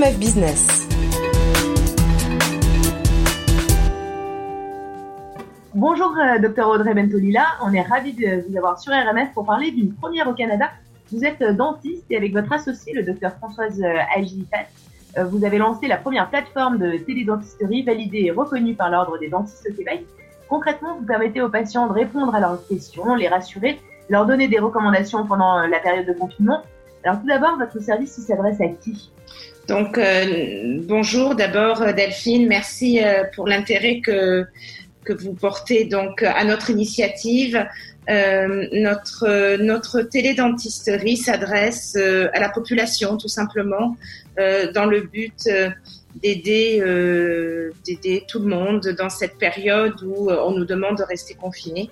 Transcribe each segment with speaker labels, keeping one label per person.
Speaker 1: Business.
Speaker 2: Bonjour, euh, Dr Audrey Bentolila. On est ravis de vous avoir sur RMF pour parler d'une première au Canada. Vous êtes euh, dentiste et avec votre associé, le Dr Françoise euh, Agilifat, vous avez lancé la première plateforme de télédentisterie validée et reconnue par l'Ordre des dentistes au Québec. Concrètement, vous permettez aux patients de répondre à leurs questions, les rassurer, leur donner des recommandations pendant la période de confinement. Alors tout d'abord, votre service s'adresse à qui?
Speaker 3: Donc, euh, bonjour d'abord euh, Delphine, merci euh, pour l'intérêt que, que vous portez donc à notre initiative. notre, notre télédentisterie s'adresse à la population tout simplement dans le but d'aider d'aider tout le monde dans cette période où on nous demande de rester confinés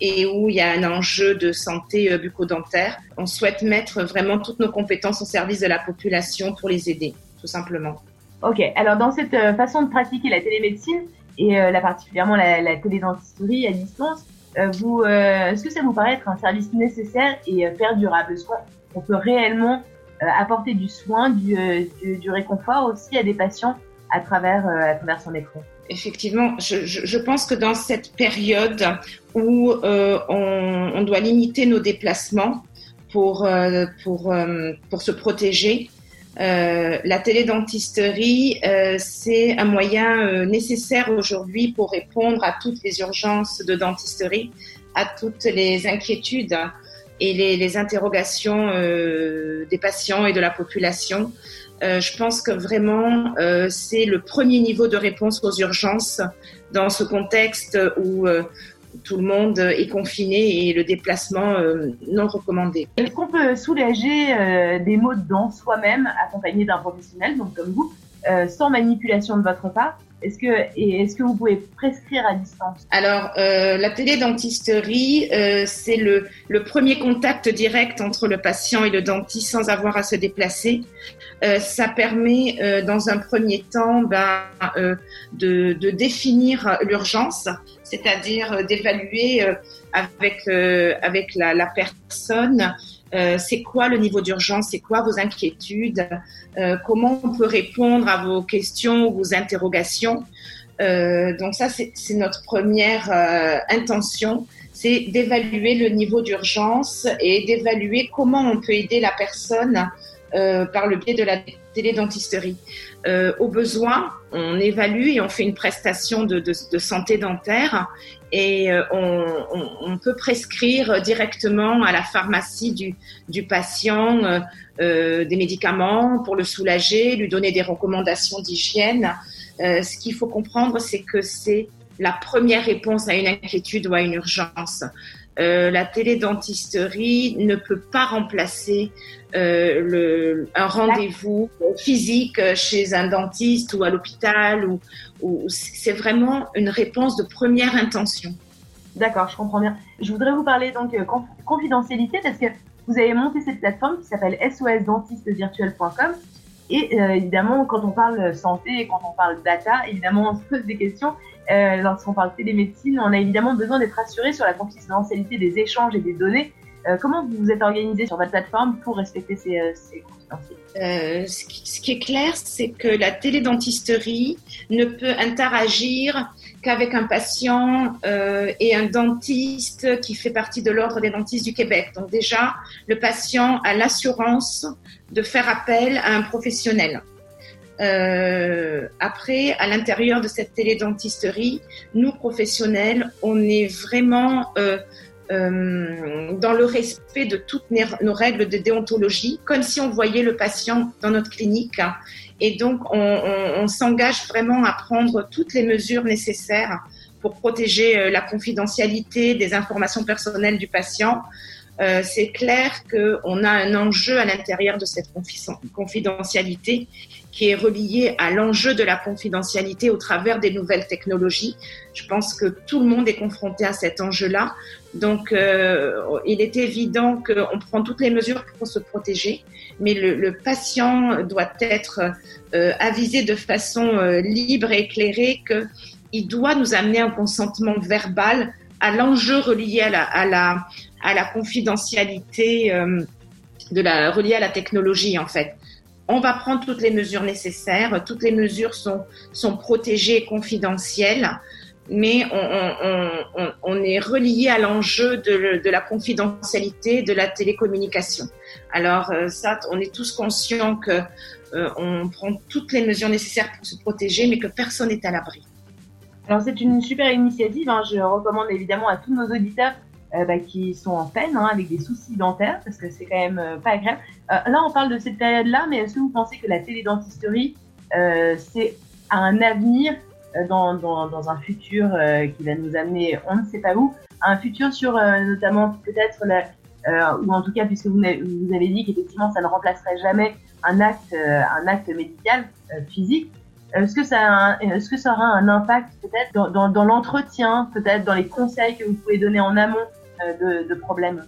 Speaker 3: et où il y a un enjeu de santé euh, bucco-dentaire. On souhaite mettre vraiment toutes nos compétences au service de la population pour les aider, tout simplement.
Speaker 2: Ok, alors dans cette euh, façon de pratiquer la télémédecine et euh, particulièrement la, la télédentisterie à distance, vous, est-ce que ça vous paraît être un service nécessaire et perdurable Soit on peut réellement apporter du soin, du, du, du, réconfort aussi à des patients à travers, à travers son écran?
Speaker 3: Effectivement, je, je, pense que dans cette période où euh, on, on, doit limiter nos déplacements pour, euh, pour, euh, pour se protéger, euh, la télédentisterie, euh, c'est un moyen nécessaire aujourd'hui pour répondre à toutes les urgences de dentisterie, à toutes les inquiétudes et les, les interrogations des patients et de la population. Euh, je pense que vraiment, euh, c'est le premier niveau de réponse aux urgences dans ce contexte où euh, tout le monde est confiné et le déplacement non recommandé.
Speaker 2: Est-ce qu'on peut soulager des maux de dents soi-même, accompagné d'un professionnel, donc comme vous, sans manipulation de votre part est-ce que, est-ce que vous pouvez prescrire à distance?
Speaker 3: Alors, euh, la télédentisterie, euh, c'est le, le, premier contact direct entre le patient et le dentiste sans avoir à se déplacer. Euh, ça permet, euh, dans un premier temps, ben, euh, de, de, définir l'urgence, c'est-à-dire d'évaluer avec, avec la, la personne euh, c'est quoi le niveau d'urgence, c'est quoi vos inquiétudes, euh, comment on peut répondre à vos questions, vos interrogations? Euh, donc ça, c'est notre première intention, c'est d'évaluer le niveau d'urgence et d'évaluer comment on peut aider la personne par le biais de la télédentisterie. Euh, au besoin, on évalue et on fait une prestation de, santé dentaire et euh, on, peut prescrire directement à la pharmacie du, patient euh, euh des médicaments pour le soulager, lui donner des recommandations d'hygiène. Euh, ce qu'il faut comprendre, c'est que c'est la première réponse à une inquiétude ou à une urgence. Euh, la télédentisterie ne peut pas remplacer euh, un rendez-vous physique chez un dentiste ou à l'hôpital. Ou, ou c'est vraiment une réponse de première intention.
Speaker 2: D'accord, je comprends bien. Je voudrais vous parler donc euh, confidentialité parce que vous avez monté cette plateforme qui s'appelle sosdentistevirtuel.com et euh, évidemment, quand on parle santé, quand on parle data, évidemment, on se pose des questions. Euh, lorsqu'on parle télémédecine, on a évidemment besoin d'être assuré sur la confidentialité des échanges et des données. Euh, comment vous vous êtes organisé sur votre plateforme pour respecter ces, euh, ces
Speaker 3: euh, ce, qui, ce, qui, est clair, c'est que la télédentisterie ne peut interagir qu'avec un patient et un dentiste qui fait partie de l'ordre des dentistes du Québec. Donc déjà, le patient a l'assurance de faire appel à un professionnel. Euh, après, à l'intérieur de cette télédentisterie, nous professionnels, on est vraiment euh, euh, dans le respect de toutes nos règles de déontologie, comme si on voyait le patient dans notre clinique. Et donc, on, on, s'engage vraiment à prendre toutes les mesures nécessaires pour protéger euh, la confidentialité des informations personnelles du patient. Euh, c'est clair qu'on a un enjeu à l'intérieur de cette confidentialité qui est relié à l'enjeu de la confidentialité au travers des nouvelles technologies. Je pense que tout le monde est confronté à cet enjeu-là. Donc, euh, il est évident qu'on prend toutes les mesures pour se protéger, mais le, le patient doit être euh, avisé de façon euh, libre et éclairée qu'il doit nous amener un consentement verbal à l'enjeu relié à la, à la, à la confidentialité euh, de la relié à la technologie en fait. on va prendre toutes les mesures nécessaires. Toutes les mesures sont, sont protégées et confidentielles, mais on, est relié à l'enjeu de, la confidentialité de la télécommunication. Alors euh, ça, on est tous conscients que euh, on prend toutes les mesures nécessaires pour se protéger, mais que personne n'est à l'abri.
Speaker 2: Alors c'est une super initiative. Hein. Je recommande évidemment à tous nos auditeurs euh, bah, qui sont en peine hein, avec des soucis dentaires parce que c'est quand même euh, pas agréable. Euh, là, on parle de cette période-là, mais est-ce que vous pensez que la télédentisterie c'est un avenir dans, dans, dans, un futur qui va nous amener, on ne sait pas où, un futur sur notamment peut-être ou en tout cas puisque vous, vous avez dit qu'effectivement ça ne remplacerait jamais un acte, un acte médical physique. Est-ce que ça, est-ce que ça aura un impact peut-être dans, l'entretien, peut-être dans les conseils que vous pouvez donner en amont euh, de, problèmes?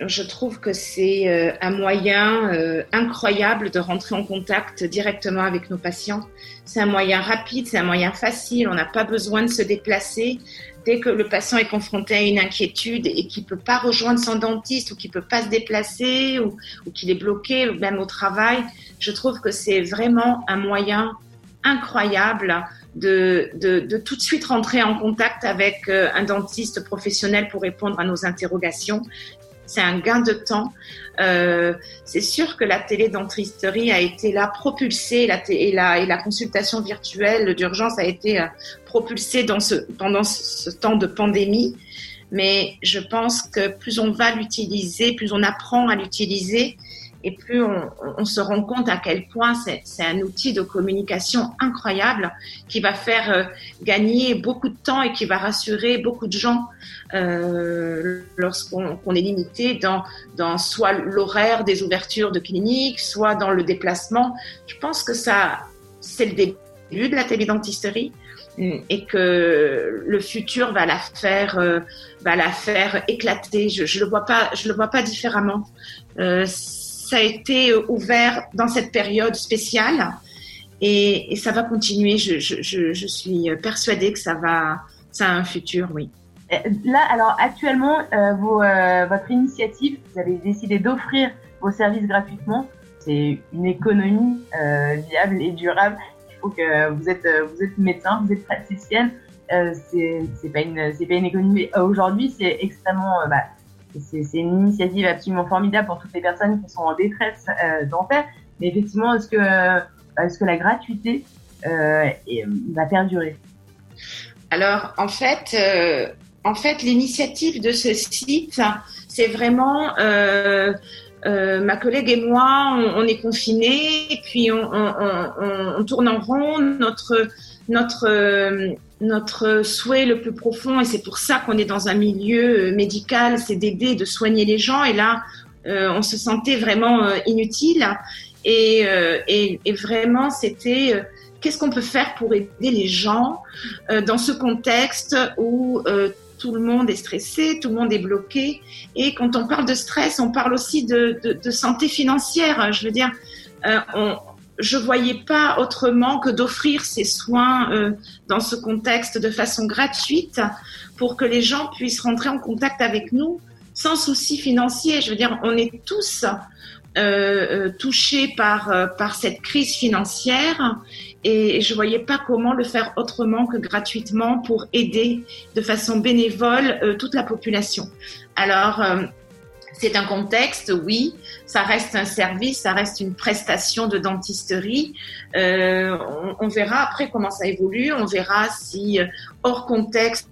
Speaker 3: Je trouve que c'est euh, un moyen euh, incroyable de rentrer en contact directement avec nos patients. C'est un moyen rapide, c'est un moyen facile, on n'a pas besoin de se déplacer. Dès que le patient est confronté à une inquiétude et qu'il peut pas rejoindre son dentiste ou qu'il peut pas se déplacer ou qu'il est bloqué, même au travail, je trouve que c'est vraiment un moyen incroyable de, de, tout de suite rentrer en contact avec euh, un dentiste professionnel pour répondre à nos interrogations. C'est un gain de temps. Euh, c'est sûr que la télédentisterie a été là propulsée et, la, et la consultation virtuelle d'urgence a été euh, propulsée dans ce, pendant ce temps de pandémie. Mais je pense que plus on va l'utiliser, plus on apprend à l'utiliser, et plus on, se rend compte à quel point c'est un outil de communication incroyable qui va faire euh, gagner beaucoup de temps et qui va rassurer beaucoup de gens euh, lorsqu'on est limité dans, soit l'horaire des ouvertures de cliniques, soit dans le déplacement. Je pense que ça, c'est le début de la télédentisterie et que le futur va la faire euh, va la faire éclater je, je le vois pas le vois pas différemment ça a été euh, ouvert dans cette période spéciale et, ça va continuer. Je, suis persuadée que ça va, ça a un futur, oui.
Speaker 2: Euh, là, alors actuellement, euh, votre initiative, vous avez décidé d'offrir vos services gratuitement. C'est une économie viable et durable. Il faut que vous êtes, vous êtes médecin, vous êtes praticienne. c'est pas une, c'est pas une économie. Aujourd'hui, c'est extrêmement, bah, c'est une initiative absolument formidable pour toutes les personnes qui sont en détresse euh, dentaire. Mais effectivement, est-ce que, euh, est-ce que la gratuité euh, va perdurer?
Speaker 3: Alors, en fait, en fait, l'initiative de ce site, c'est vraiment ma collègue et moi, on, est confinés, et puis on, on, on, tourne en rond. Notre notre notre souhait le plus profond, et c'est pour ça qu'on est dans un milieu euh, médical, c'est d'aider, de soigner les gens. Et là, euh, on se sentait vraiment euh, inutile. Et, et, et vraiment, c'était qu'est-ce qu'on peut faire pour aider les gens dans ce contexte où tout le monde est stressé, tout le monde est bloqué. Et quand on parle de stress, on parle aussi de, de, de santé financière. Je veux dire, on, je voyais pas autrement que d'offrir ces soins euh, dans ce contexte de façon gratuite pour que les gens puissent rentrer en contact avec nous sans souci financier. Je veux dire, on est tous euh, euh touchés par euh, par cette crise financière et je voyais pas comment le faire autrement que gratuitement pour aider de façon bénévole toute la population. Alors c'est un contexte, oui, ça reste un service, ça reste une prestation de dentisterie. Euh, on, verra après comment ça évolue, on verra si euh, hors contexte,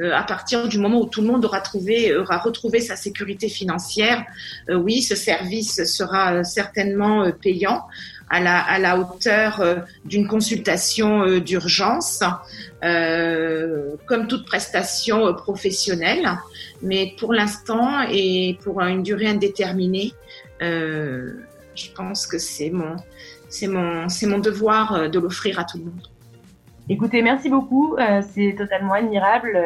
Speaker 3: euh, à partir du moment où tout le monde aura trouvé, aura retrouvé sa sécurité financière, oui, ce service sera certainement payant à la, hauteur d'une consultation d'urgence, comme toute prestation professionnelle. Mais pour l'instant et pour une durée indéterminée, euh, je pense que c'est mon, mon, mon devoir euh, de l'offrir à tout le monde.
Speaker 2: Écoutez, merci beaucoup. Euh, c'est totalement admirable.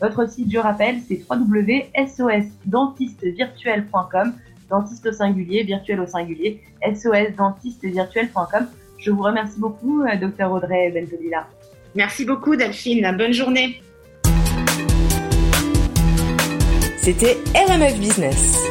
Speaker 2: Votre site, je rappelle, c'est www.sosdentistevirtuel.com, dentiste au singulier, virtuel au singulier, sosdentistevirtuel.com. Je vous remercie beaucoup, docteur Audrey Bentolila.
Speaker 3: Merci beaucoup, Delphine. Bonne journée.
Speaker 1: C'était RMF Business.